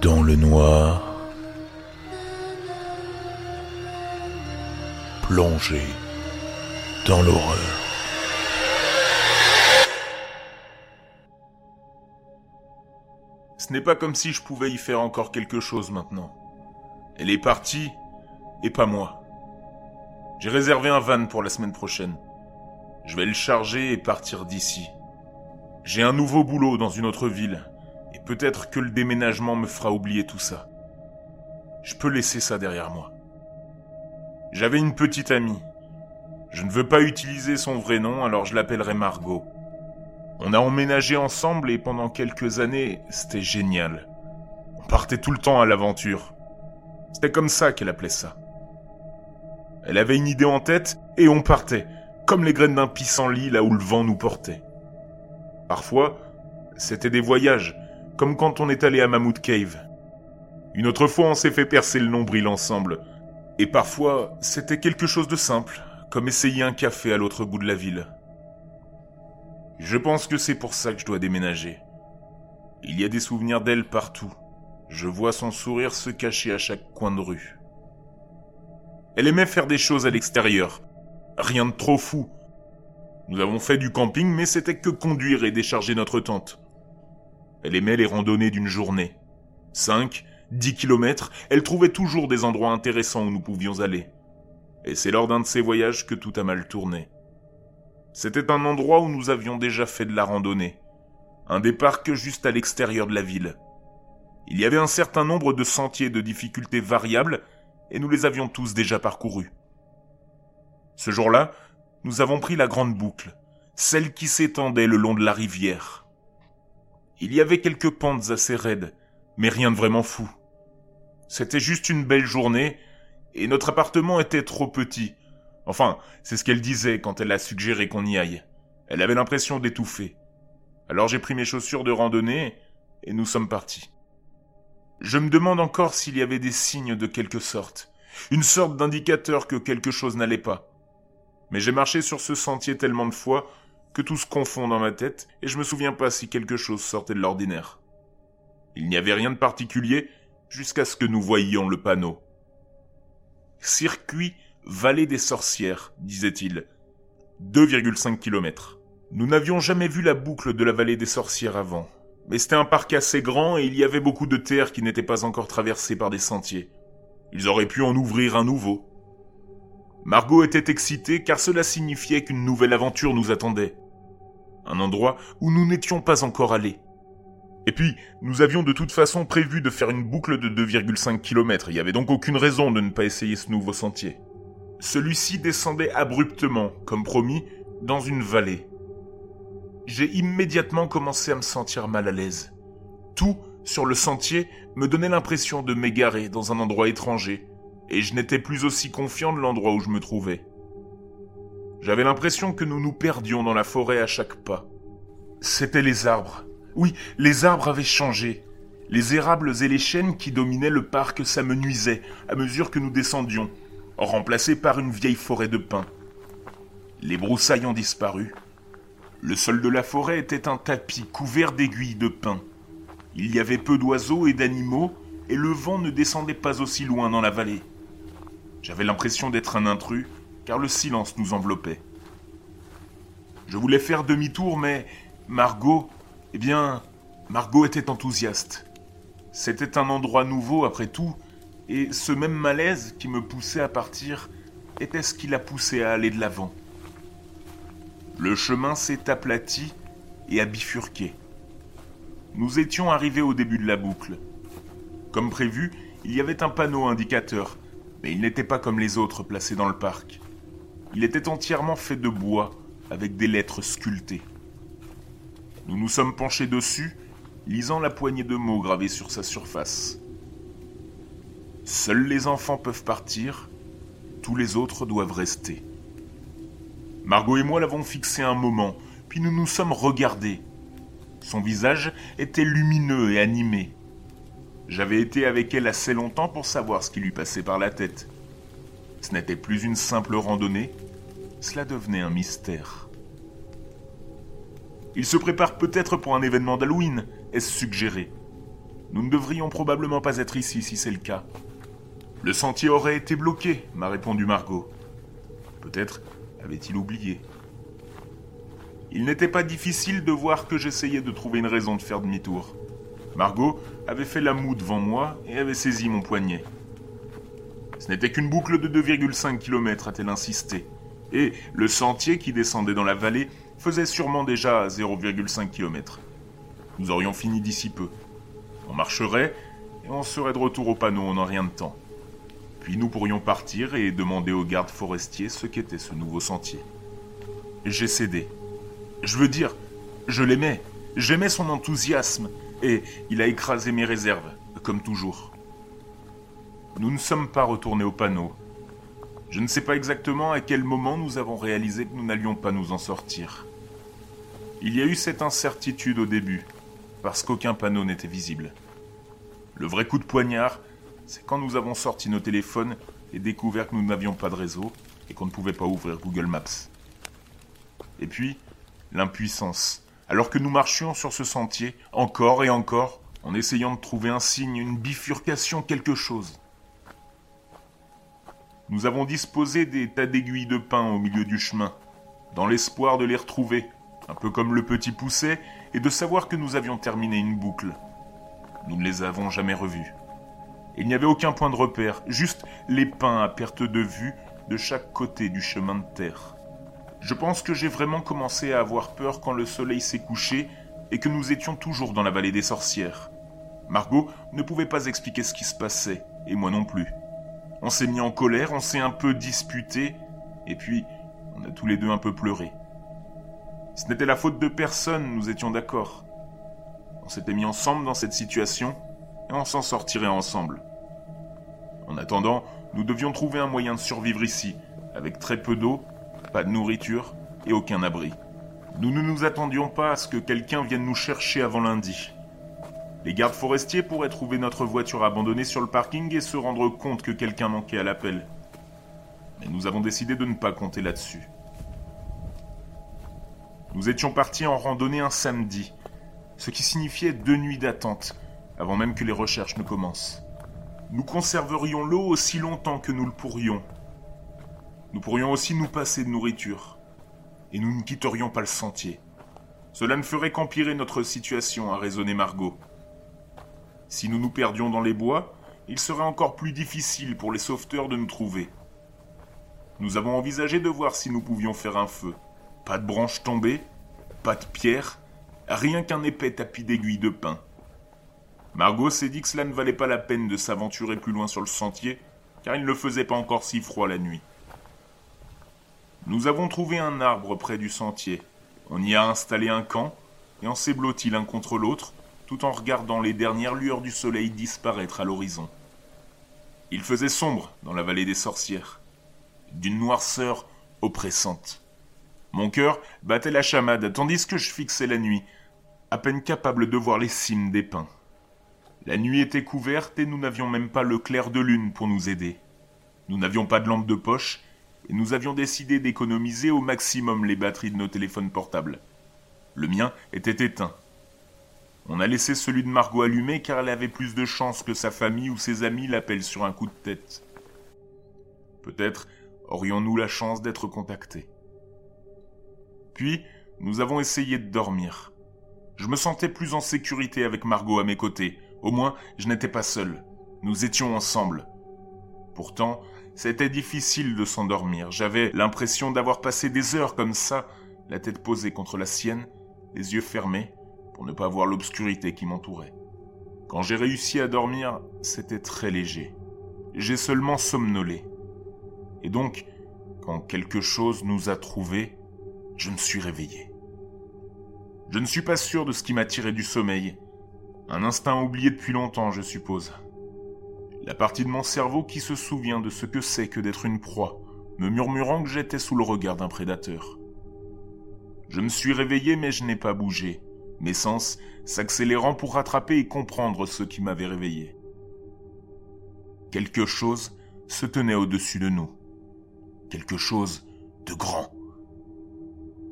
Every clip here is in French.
dans le noir, plongé dans l'horreur. Ce n'est pas comme si je pouvais y faire encore quelque chose maintenant. Elle est partie, et pas moi. J'ai réservé un van pour la semaine prochaine. Je vais le charger et partir d'ici. J'ai un nouveau boulot dans une autre ville, peut-être que le déménagement me fera oublier tout ça. Je peux laisser ça derrière moi. J'avais une petite amie. Je ne veux pas utiliser son vrai nom, alors je l'appellerai Margot. On a emménagé ensemble et pendant quelques années, c'était génial. On partait tout le temps à l'aventure. C'était comme ça qu'elle appelait ça. Elle avait une idée en tête et on partait, comme les graines d'un pissenlit là où le vent nous portait. Parfois, c'était des voyages, comme quand on est allé à Mammoth Cave. Une autre fois, on s'est fait percer le nombril ensemble. Et parfois, c'était quelque chose de simple, comme essayer un café à l'autre bout de la ville. Je pense que c'est pour ça que je dois déménager. Il y a des souvenirs d'elle partout. Je vois son sourire se cacher à chaque coin de rue. Elle aimait faire des choses à l'extérieur. Rien de trop fou. Nous avons fait du camping, mais c'était que conduire et décharger notre tente. Elle aimait les randonnées d'une journée. 5, 10 kilomètres, elle trouvait toujours des endroits intéressants où nous pouvions aller. Et c'est lors d'un de ces voyages que tout a mal tourné. C'était un endroit où nous avions déjà fait de la randonnée. Un départ que juste à l'extérieur de la ville. Il y avait un certain nombre de sentiers de difficultés variables et nous les avions tous déjà parcourus. Ce jour-là, nous avons pris la grande boucle, celle qui s'étendait le long de la rivière. Il y avait quelques pentes assez raides, mais rien de vraiment fou. C'était juste une belle journée, et notre appartement était trop petit. Enfin, c'est ce qu'elle disait quand elle a suggéré qu'on y aille. Elle avait l'impression d'étouffer. Alors j'ai pris mes chaussures de randonnée, et nous sommes partis. Je me demande encore s'il y avait des signes de quelque sorte, une sorte d'indicateur que quelque chose n'allait pas. Mais j'ai marché sur ce sentier tellement de fois que tout se confond dans ma tête et je me souviens pas si quelque chose sortait de l'ordinaire. Il n'y avait rien de particulier jusqu'à ce que nous voyions le panneau. Circuit Vallée des Sorcières, disait-il. 2,5 km. Nous n'avions jamais vu la boucle de la vallée des sorcières avant. Mais c'était un parc assez grand et il y avait beaucoup de terres qui n'étaient pas encore traversées par des sentiers. Ils auraient pu en ouvrir un nouveau. Margot était excitée car cela signifiait qu'une nouvelle aventure nous attendait. Un endroit où nous n'étions pas encore allés. Et puis, nous avions de toute façon prévu de faire une boucle de 2,5 km, il n'y avait donc aucune raison de ne pas essayer ce nouveau sentier. Celui-ci descendait abruptement, comme promis, dans une vallée j'ai immédiatement commencé à me sentir mal à l'aise. Tout, sur le sentier, me donnait l'impression de m'égarer dans un endroit étranger, et je n'étais plus aussi confiant de l'endroit où je me trouvais. J'avais l'impression que nous nous perdions dans la forêt à chaque pas. C'étaient les arbres. Oui, les arbres avaient changé. Les érables et les chênes qui dominaient le parc s'amenuisaient à mesure que nous descendions, remplacés par une vieille forêt de pins. Les broussailles ont disparu, le sol de la forêt était un tapis couvert d'aiguilles de pin. Il y avait peu d'oiseaux et d'animaux, et le vent ne descendait pas aussi loin dans la vallée. J'avais l'impression d'être un intrus, car le silence nous enveloppait. Je voulais faire demi-tour, mais Margot, eh bien, Margot était enthousiaste. C'était un endroit nouveau après tout, et ce même malaise qui me poussait à partir était ce qui la poussait à aller de l'avant. Le chemin s'est aplati et a bifurqué. Nous étions arrivés au début de la boucle. Comme prévu, il y avait un panneau indicateur, mais il n'était pas comme les autres placés dans le parc. Il était entièrement fait de bois, avec des lettres sculptées. Nous nous sommes penchés dessus, lisant la poignée de mots gravés sur sa surface. Seuls les enfants peuvent partir, tous les autres doivent rester. Margot et moi l'avons fixé un moment, puis nous nous sommes regardés. Son visage était lumineux et animé. J'avais été avec elle assez longtemps pour savoir ce qui lui passait par la tête. Ce n'était plus une simple randonnée, cela devenait un mystère. Il se prépare peut-être pour un événement d'Halloween, est-ce suggéré? Nous ne devrions probablement pas être ici si c'est le cas. Le sentier aurait été bloqué, m'a répondu Margot. Peut-être avait-il oublié. Il n'était pas difficile de voir que j'essayais de trouver une raison de faire demi-tour. Margot avait fait la moue devant moi et avait saisi mon poignet. Ce n'était qu'une boucle de 2,5 km, a-t-elle insisté. Et le sentier qui descendait dans la vallée faisait sûrement déjà 0,5 km. Nous aurions fini d'ici peu. On marcherait et on serait de retour au panneau en un rien de temps. Puis nous pourrions partir et demander aux gardes forestiers ce qu'était ce nouveau sentier. J'ai cédé. Je veux dire, je l'aimais. J'aimais son enthousiasme et il a écrasé mes réserves, comme toujours. Nous ne sommes pas retournés au panneau. Je ne sais pas exactement à quel moment nous avons réalisé que nous n'allions pas nous en sortir. Il y a eu cette incertitude au début, parce qu'aucun panneau n'était visible. Le vrai coup de poignard, c'est quand nous avons sorti nos téléphones et découvert que nous n'avions pas de réseau et qu'on ne pouvait pas ouvrir Google Maps. Et puis, l'impuissance. Alors que nous marchions sur ce sentier, encore et encore, en essayant de trouver un signe, une bifurcation, quelque chose. Nous avons disposé des tas d'aiguilles de pin au milieu du chemin, dans l'espoir de les retrouver, un peu comme le petit pousset, et de savoir que nous avions terminé une boucle. Nous ne les avons jamais revus. Il n'y avait aucun point de repère, juste les pins à perte de vue de chaque côté du chemin de terre. Je pense que j'ai vraiment commencé à avoir peur quand le soleil s'est couché et que nous étions toujours dans la vallée des sorcières. Margot ne pouvait pas expliquer ce qui se passait, et moi non plus. On s'est mis en colère, on s'est un peu disputé, et puis on a tous les deux un peu pleuré. Ce n'était la faute de personne, nous étions d'accord. On s'était mis ensemble dans cette situation, et on s'en sortirait ensemble. En attendant, nous devions trouver un moyen de survivre ici, avec très peu d'eau pas de nourriture et aucun abri. Nous ne nous attendions pas à ce que quelqu'un vienne nous chercher avant lundi. Les gardes forestiers pourraient trouver notre voiture abandonnée sur le parking et se rendre compte que quelqu'un manquait à l'appel. Mais nous avons décidé de ne pas compter là-dessus. Nous étions partis en randonnée un samedi, ce qui signifiait deux nuits d'attente, avant même que les recherches ne commencent. Nous conserverions l'eau aussi longtemps que nous le pourrions, nous pourrions aussi nous passer de nourriture. Et nous ne quitterions pas le sentier. Cela ne ferait qu'empirer notre situation, a raisonné Margot. Si nous nous perdions dans les bois, il serait encore plus difficile pour les sauveteurs de nous trouver. Nous avons envisagé de voir si nous pouvions faire un feu. Pas de branches tombées, pas de pierres, rien qu'un épais tapis d'aiguilles de pin. Margot s'est dit que cela ne valait pas la peine de s'aventurer plus loin sur le sentier, car il ne faisait pas encore si froid la nuit. Nous avons trouvé un arbre près du sentier. On y a installé un camp, et on s'est blotti l'un contre l'autre, tout en regardant les dernières lueurs du soleil disparaître à l'horizon. Il faisait sombre dans la vallée des sorcières, d'une noirceur oppressante. Mon cœur battait la chamade tandis que je fixais la nuit, à peine capable de voir les cimes des pins. La nuit était couverte et nous n'avions même pas le clair de lune pour nous aider. Nous n'avions pas de lampe de poche et nous avions décidé d'économiser au maximum les batteries de nos téléphones portables. Le mien était éteint. On a laissé celui de Margot allumé car elle avait plus de chances que sa famille ou ses amis l'appellent sur un coup de tête. Peut-être aurions-nous la chance d'être contactés. Puis, nous avons essayé de dormir. Je me sentais plus en sécurité avec Margot à mes côtés. Au moins, je n'étais pas seul. Nous étions ensemble. Pourtant, c'était difficile de s'endormir. J'avais l'impression d'avoir passé des heures comme ça, la tête posée contre la sienne, les yeux fermés, pour ne pas voir l'obscurité qui m'entourait. Quand j'ai réussi à dormir, c'était très léger. J'ai seulement somnolé. Et donc, quand quelque chose nous a trouvés, je me suis réveillé. Je ne suis pas sûr de ce qui m'a tiré du sommeil. Un instinct oublié depuis longtemps, je suppose. La partie de mon cerveau qui se souvient de ce que c'est que d'être une proie, me murmurant que j'étais sous le regard d'un prédateur. Je me suis réveillé mais je n'ai pas bougé, mes sens s'accélérant pour rattraper et comprendre ce qui m'avait réveillé. Quelque chose se tenait au-dessus de nous. Quelque chose de grand.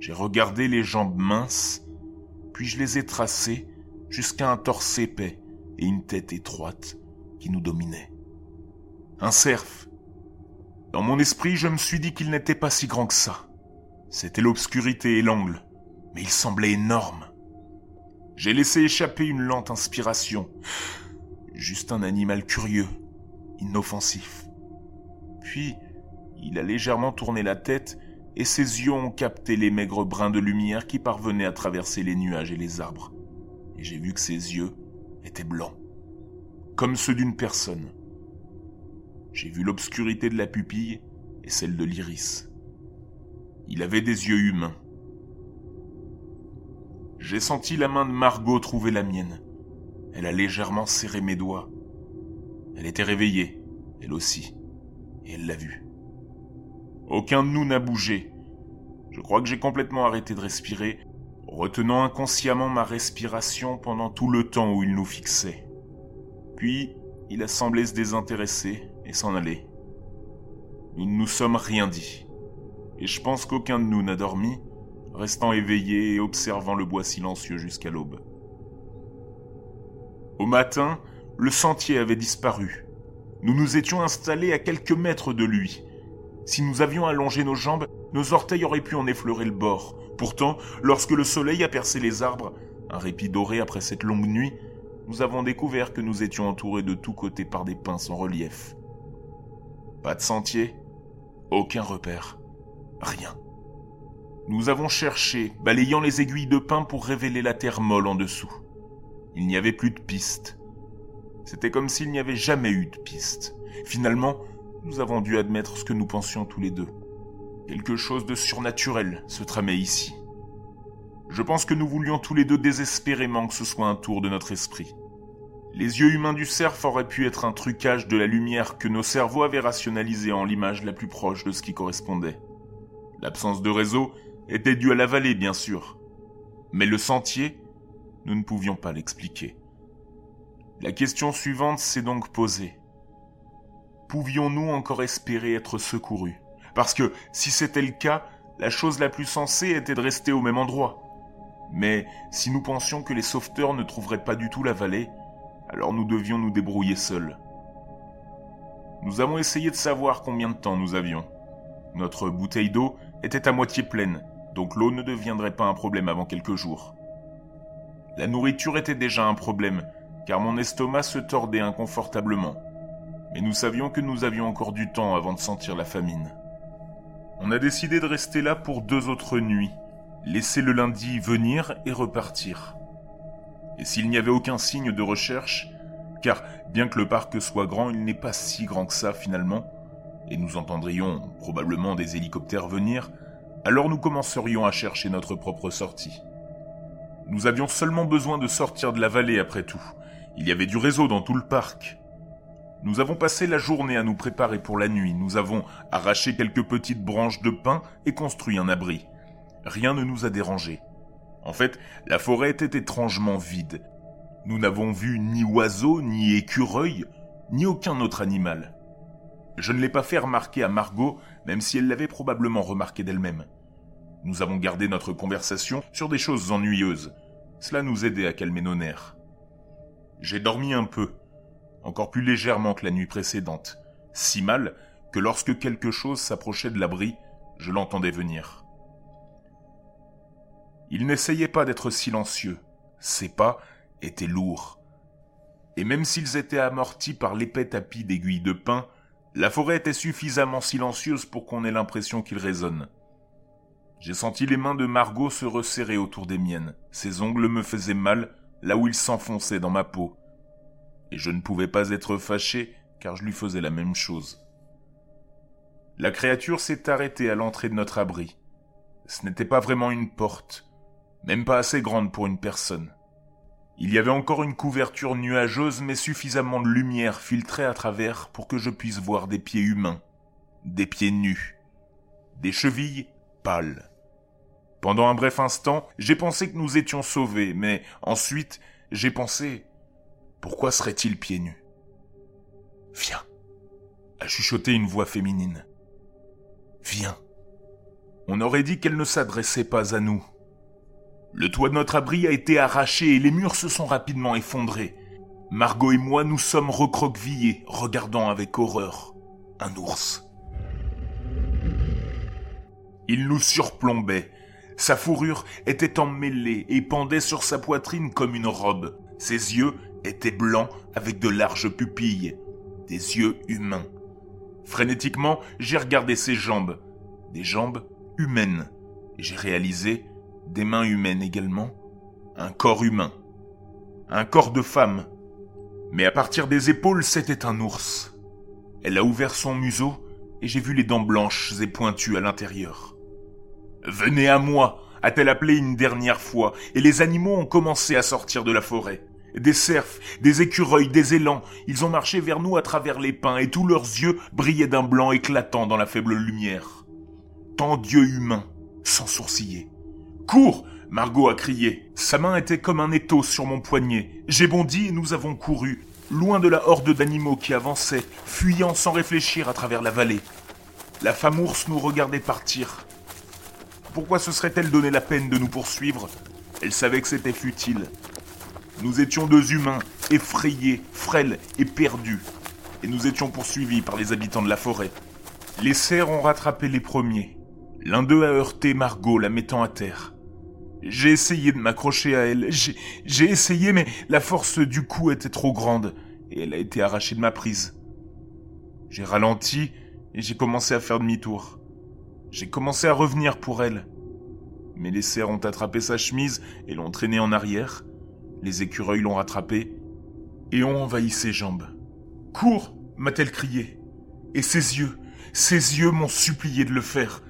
J'ai regardé les jambes minces, puis je les ai tracées jusqu'à un torse épais, et une tête étroite nous dominait. Un cerf. Dans mon esprit, je me suis dit qu'il n'était pas si grand que ça. C'était l'obscurité et l'angle, mais il semblait énorme. J'ai laissé échapper une lente inspiration. Juste un animal curieux, inoffensif. Puis, il a légèrement tourné la tête et ses yeux ont capté les maigres brins de lumière qui parvenaient à traverser les nuages et les arbres. Et j'ai vu que ses yeux étaient blancs, comme ceux d'une personne. J'ai vu l'obscurité de la pupille et celle de l'iris. Il avait des yeux humains. J'ai senti la main de Margot trouver la mienne. Elle a légèrement serré mes doigts. Elle était réveillée, elle aussi, et elle l'a vu. Aucun de nous n'a bougé. Je crois que j'ai complètement arrêté de respirer, retenant inconsciemment ma respiration pendant tout le temps où il nous fixait. Puis, il a semblé se désintéresser et s'en aller. Nous ne nous sommes rien dit. Et je pense qu'aucun de nous n'a dormi, restant éveillé et observant le bois silencieux jusqu'à l'aube. Au matin, le sentier avait disparu. Nous nous étions installés à quelques mètres de lui, si nous avions allongé nos jambes, nos orteils auraient pu en effleurer le bord. Pourtant, lorsque le soleil a percé les arbres, un répit doré après cette longue nuit, nous avons découvert que nous étions entourés de tous côtés par des pins en relief. Pas de sentier, aucun repère, rien. Nous avons cherché, balayant les aiguilles de pin pour révéler la terre molle en dessous. Il n'y avait plus de piste. C'était comme s'il n'y avait jamais eu de piste. Finalement, nous avons dû admettre ce que nous pensions tous les deux. Quelque chose de surnaturel se tramait ici. Je pense que nous voulions tous les deux désespérément que ce soit un tour de notre esprit. Les yeux humains du cerf auraient pu être un trucage de la lumière que nos cerveaux avaient rationalisé en l'image la plus proche de ce qui correspondait. L'absence de réseau était due à la vallée, bien sûr. Mais le sentier, nous ne pouvions pas l'expliquer. La question suivante s'est donc posée pouvions-nous encore espérer être secourus? Parce que si c'était le cas, la chose la plus sensée était de rester au même endroit. Mais si nous pensions que les sauveteurs ne trouveraient pas du tout la vallée, alors nous devions nous débrouiller seuls. Nous avons essayé de savoir combien de temps nous avions. Notre bouteille d'eau était à moitié pleine, donc l'eau ne deviendrait pas un problème avant quelques jours. La nourriture était déjà un problème, car mon estomac se tordait inconfortablement mais nous savions que nous avions encore du temps avant de sentir la famine. On a décidé de rester là pour deux autres nuits, laisser le lundi venir et repartir. Et s'il n'y avait aucun signe de recherche, car bien que le parc soit grand, il n'est pas si grand que ça finalement, et nous entendrions probablement des hélicoptères venir, alors nous commencerions à chercher notre propre sortie. Nous avions seulement besoin de sortir de la vallée après tout. Il y avait du réseau dans tout le parc. Nous avons passé la journée à nous préparer pour la nuit. Nous avons arraché quelques petites branches de pin et construit un abri. Rien ne nous a dérangés. En fait, la forêt était étrangement vide. Nous n'avons vu ni oiseaux, ni écureuils, ni aucun autre animal. Je ne l'ai pas fait remarquer à Margot, même si elle l'avait probablement remarqué d'elle-même. Nous avons gardé notre conversation sur des choses ennuyeuses. Cela nous aidait à calmer nos nerfs. J'ai dormi un peu, encore plus légèrement que la nuit précédente, si mal que lorsque quelque chose s'approchait de l'abri, je l'entendais venir. Il n'essayait pas d'être silencieux, ses pas étaient lourds. Et même s'ils étaient amortis par l'épais tapis d'aiguilles de pin, la forêt était suffisamment silencieuse pour qu'on ait l'impression qu'il résonne. J'ai senti les mains de Margot se resserrer autour des miennes. Ses ongles me faisaient mal là où ils s'enfonçaient dans ma peau et je ne pouvais pas être fâché car je lui faisais la même chose. La créature s'est arrêtée à l'entrée de notre abri. Ce n'était pas vraiment une porte, même pas assez grande pour une personne. Il y avait encore une couverture nuageuse mais suffisamment de lumière filtrée à travers pour que je puisse voir des pieds humains, des pieds nus, des chevilles pâles. Pendant un bref instant, j'ai pensé que nous étions sauvés, mais ensuite j'ai pensé pourquoi serait-il pieds nus? Viens, a chuchoté une voix féminine. Viens. On aurait dit qu'elle ne s'adressait pas à nous. Le toit de notre abri a été arraché et les murs se sont rapidement effondrés. Margot et moi nous sommes recroquevillés, regardant avec horreur un ours. Il nous surplombait. Sa fourrure était emmêlée et pendait sur sa poitrine comme une robe. Ses yeux étaient blancs avec de larges pupilles, des yeux humains. Frénétiquement, j'ai regardé ses jambes, des jambes humaines, j'ai réalisé des mains humaines également, un corps humain, un corps de femme. Mais à partir des épaules, c'était un ours. Elle a ouvert son museau et j'ai vu les dents blanches et pointues à l'intérieur. Venez à moi, a-t-elle appelé une dernière fois, et les animaux ont commencé à sortir de la forêt. Des cerfs, des écureuils, des élans, ils ont marché vers nous à travers les pins, et tous leurs yeux brillaient d'un blanc éclatant dans la faible lumière. Tant d'yeux humains, sans sourciller. Cours Margot a crié. Sa main était comme un étau sur mon poignet. J'ai bondi et nous avons couru, loin de la horde d'animaux qui avançaient, fuyant sans réfléchir à travers la vallée. La femme ours nous regardait partir. Pourquoi se serait-elle donné la peine de nous poursuivre? Elle savait que c'était futile. Nous étions deux humains, effrayés, frêles et perdus. Et nous étions poursuivis par les habitants de la forêt. Les cerfs ont rattrapé les premiers. L'un d'eux a heurté Margot, la mettant à terre. J'ai essayé de m'accrocher à elle. J'ai essayé, mais la force du coup était trop grande, et elle a été arrachée de ma prise. J'ai ralenti, et j'ai commencé à faire demi-tour. J'ai commencé à revenir pour elle. Mais les cerfs ont attrapé sa chemise et l'ont traînée en arrière. Les écureuils l'ont rattrapé et ont envahi ses jambes. Cours m'a-t-elle crié. Et ses yeux, ses yeux m'ont supplié de le faire,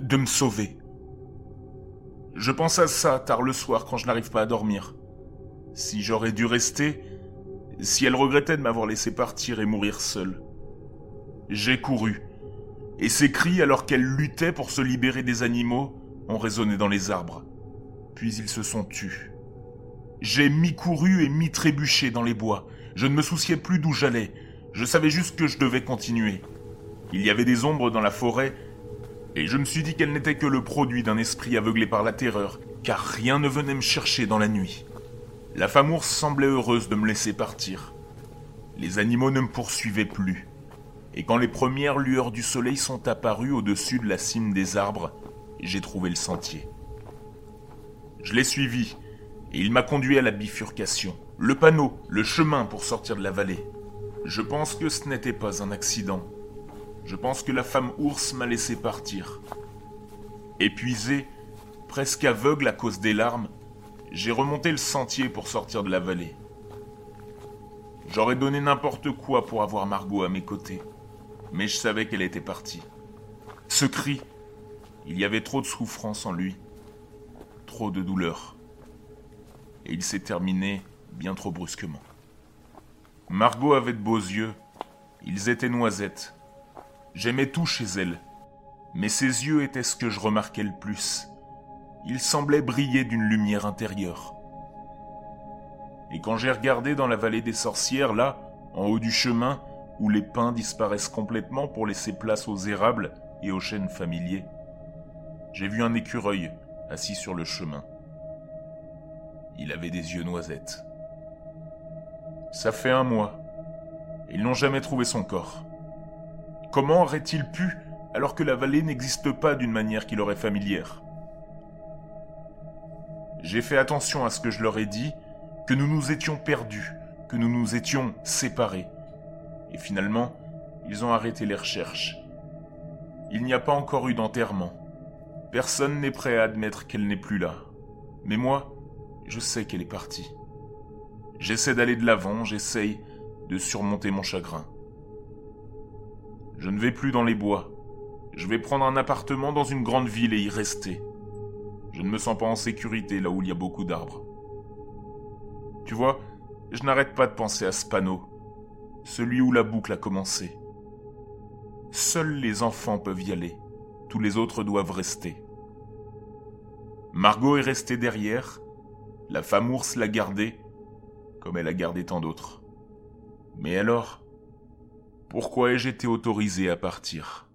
de me sauver. Je pense à ça tard le soir quand je n'arrive pas à dormir. Si j'aurais dû rester, si elle regrettait de m'avoir laissé partir et mourir seule. J'ai couru, et ses cris alors qu'elle luttait pour se libérer des animaux ont résonné dans les arbres. Puis ils se sont tus. J'ai mi-couru et mi-trébuché dans les bois. Je ne me souciais plus d'où j'allais. Je savais juste que je devais continuer. Il y avait des ombres dans la forêt, et je me suis dit qu'elle n'était que le produit d'un esprit aveuglé par la terreur, car rien ne venait me chercher dans la nuit. La femme ours semblait heureuse de me laisser partir. Les animaux ne me poursuivaient plus et quand les premières lueurs du soleil sont apparues au-dessus de la cime des arbres, j'ai trouvé le sentier. Je l'ai suivi, et il m'a conduit à la bifurcation, le panneau, le chemin pour sortir de la vallée. Je pense que ce n'était pas un accident. Je pense que la femme ours m'a laissé partir. Épuisé, presque aveugle à cause des larmes, j'ai remonté le sentier pour sortir de la vallée. J'aurais donné n'importe quoi pour avoir Margot à mes côtés mais je savais qu'elle était partie. Ce cri, il y avait trop de souffrance en lui, trop de douleur. Et il s'est terminé bien trop brusquement. Margot avait de beaux yeux, ils étaient noisettes. J'aimais tout chez elle, mais ses yeux étaient ce que je remarquais le plus. Ils semblaient briller d'une lumière intérieure. Et quand j'ai regardé dans la vallée des sorcières, là, en haut du chemin, où les pins disparaissent complètement pour laisser place aux érables et aux chênes familiers. J'ai vu un écureuil assis sur le chemin. Il avait des yeux noisettes. Ça fait un mois. Ils n'ont jamais trouvé son corps. Comment aurait-il pu alors que la vallée n'existe pas d'une manière qui leur est familière? J'ai fait attention à ce que je leur ai dit, que nous nous étions perdus, que nous nous étions séparés et finalement, ils ont arrêté les recherches. Il n'y a pas encore eu d'enterrement. Personne n'est prêt à admettre qu'elle n'est plus là. Mais moi, je sais qu'elle est partie. J'essaie d'aller de l'avant, j'essaye de surmonter mon chagrin. Je ne vais plus dans les bois. Je vais prendre un appartement dans une grande ville et y rester. Je ne me sens pas en sécurité là où il y a beaucoup d'arbres. Tu vois, je n'arrête pas de penser à ce panneau celui où la boucle a commencé. Seuls les enfants peuvent y aller, tous les autres doivent rester. Margot est restée derrière, la femme ours l'a gardée, comme elle a gardé tant d'autres. Mais alors, pourquoi ai-je été autorisé à partir?